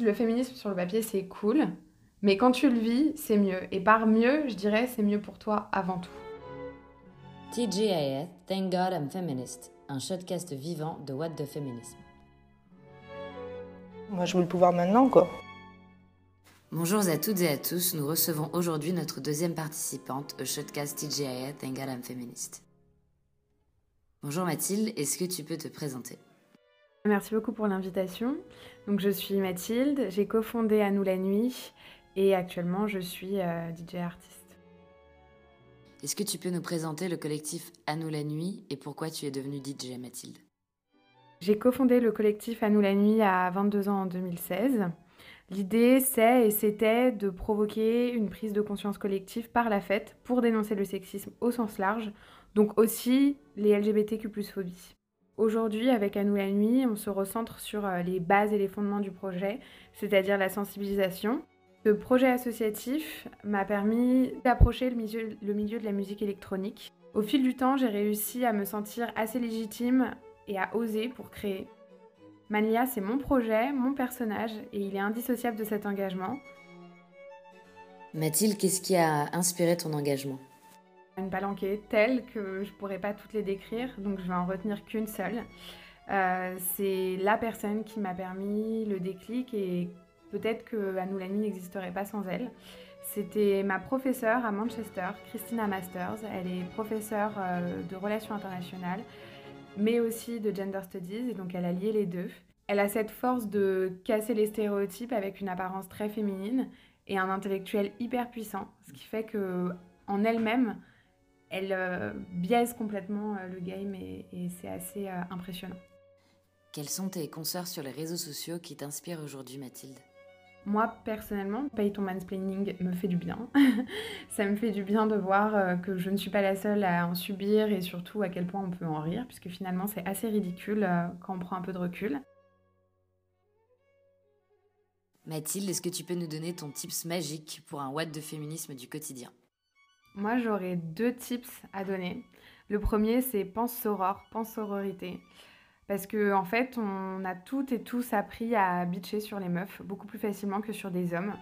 Le féminisme sur le papier, c'est cool, mais quand tu le vis, c'est mieux. Et par mieux, je dirais, c'est mieux pour toi avant tout. TGIF, Thank God I'm Feminist, un shotcast vivant de What the Feminism. Moi, je veux le pouvoir maintenant, quoi. Bonjour à toutes et à tous, nous recevons aujourd'hui notre deuxième participante au shotcast TGIF, Thank God I'm Feminist. Bonjour Mathilde, est-ce que tu peux te présenter? Merci beaucoup pour l'invitation. Donc, je suis Mathilde, j'ai cofondé À nous la nuit et actuellement je suis euh, DJ artiste. Est-ce que tu peux nous présenter le collectif À nous la nuit et pourquoi tu es devenue DJ Mathilde? J'ai cofondé le collectif À nous la nuit à 22 ans en 2016. L'idée, c'est et c'était de provoquer une prise de conscience collective par la fête pour dénoncer le sexisme au sens large, donc aussi les LGBTQ phobies. Aujourd'hui, avec À nous la nuit, on se recentre sur euh, les bases et les fondements du projet, c'est-à-dire la sensibilisation. Ce projet associatif m'a permis d'approcher le milieu, le milieu de la musique électronique. Au fil du temps, j'ai réussi à me sentir assez légitime et à oser pour créer. Mania, c'est mon projet, mon personnage, et il est indissociable de cet engagement. Mathilde, qu'est-ce qui a inspiré ton engagement? Une palanquée telle que je ne pourrais pas toutes les décrire, donc je vais en retenir qu'une seule. Euh, c'est la personne qui m'a permis le déclic et peut-être que À nous la nuit n'existerait pas sans elle. C'était ma professeure à Manchester, Christina Masters. Elle est professeure euh, de relations internationales, mais aussi de gender studies, et donc elle a lié les deux. Elle a cette force de casser les stéréotypes avec une apparence très féminine et un intellectuel hyper puissant, ce qui fait que en elle-même, elle euh, biaise complètement euh, le game et, c'est assez euh, impressionnant. Quels sont tes consoeurs sur les réseaux sociaux qui t'inspirent aujourd'hui, Mathilde? Moi, personnellement, Pay ton mansplaining me fait du bien. ça me fait du bien de voir que je ne suis pas la seule à en subir et surtout à quel point on peut en rire, puisque finalement c'est assez ridicule quand on prend un peu de recul. Mathilde, est-ce que tu peux nous donner ton tips magique pour un watt de féminisme du quotidien? Moi, j'aurais deux tips à donner. Le premier, c'est pense soror, pense sororité. Parce que en fait, on a toutes et tous appris à bitcher sur les meufs beaucoup plus facilement que sur des hommes.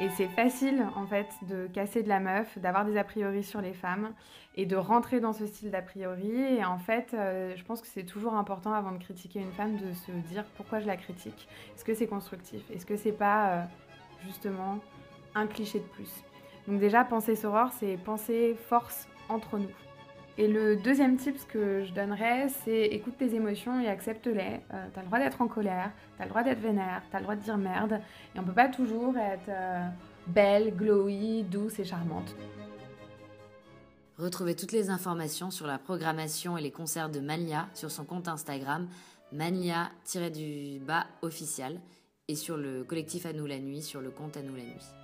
Et c'est facile en fait de casser de la meuf, d'avoir des a priori sur les femmes et de rentrer dans ce style d'a priori. Et en fait, euh, je pense que c'est toujours important avant de critiquer une femme de se dire pourquoi je la critique. Est-ce que c'est constructif? Est-ce que c'est pas euh, justement un cliché de plus? Donc déjà, penser soror, c'est penser force entre nous. Et le deuxième tip que je donnerais, c'est écoute tes émotions et accepte-les. Euh, t'as le droit d'être en colère, t'as le droit d'être vénère, t'as le droit de dire merde. Et on peut pas toujours être euh, belle, glowy, douce et charmante. Retrouvez toutes les informations sur la programmation et les concerts de Mania sur son compte Instagram mania-du-bas official et sur le collectif À nous la nuit sur le compte À nous la nuit.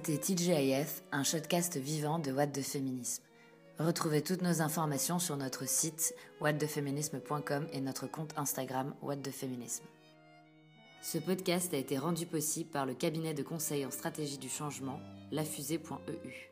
C'était TGIF, un shotcast vivant de What the Féminisme. Retrouvez toutes nos informations sur notre site whatthefeminisme.com et notre compte Instagram What the Féminisme. Ce podcast a été rendu possible par le cabinet de conseil en stratégie du changement, lafusée.eu.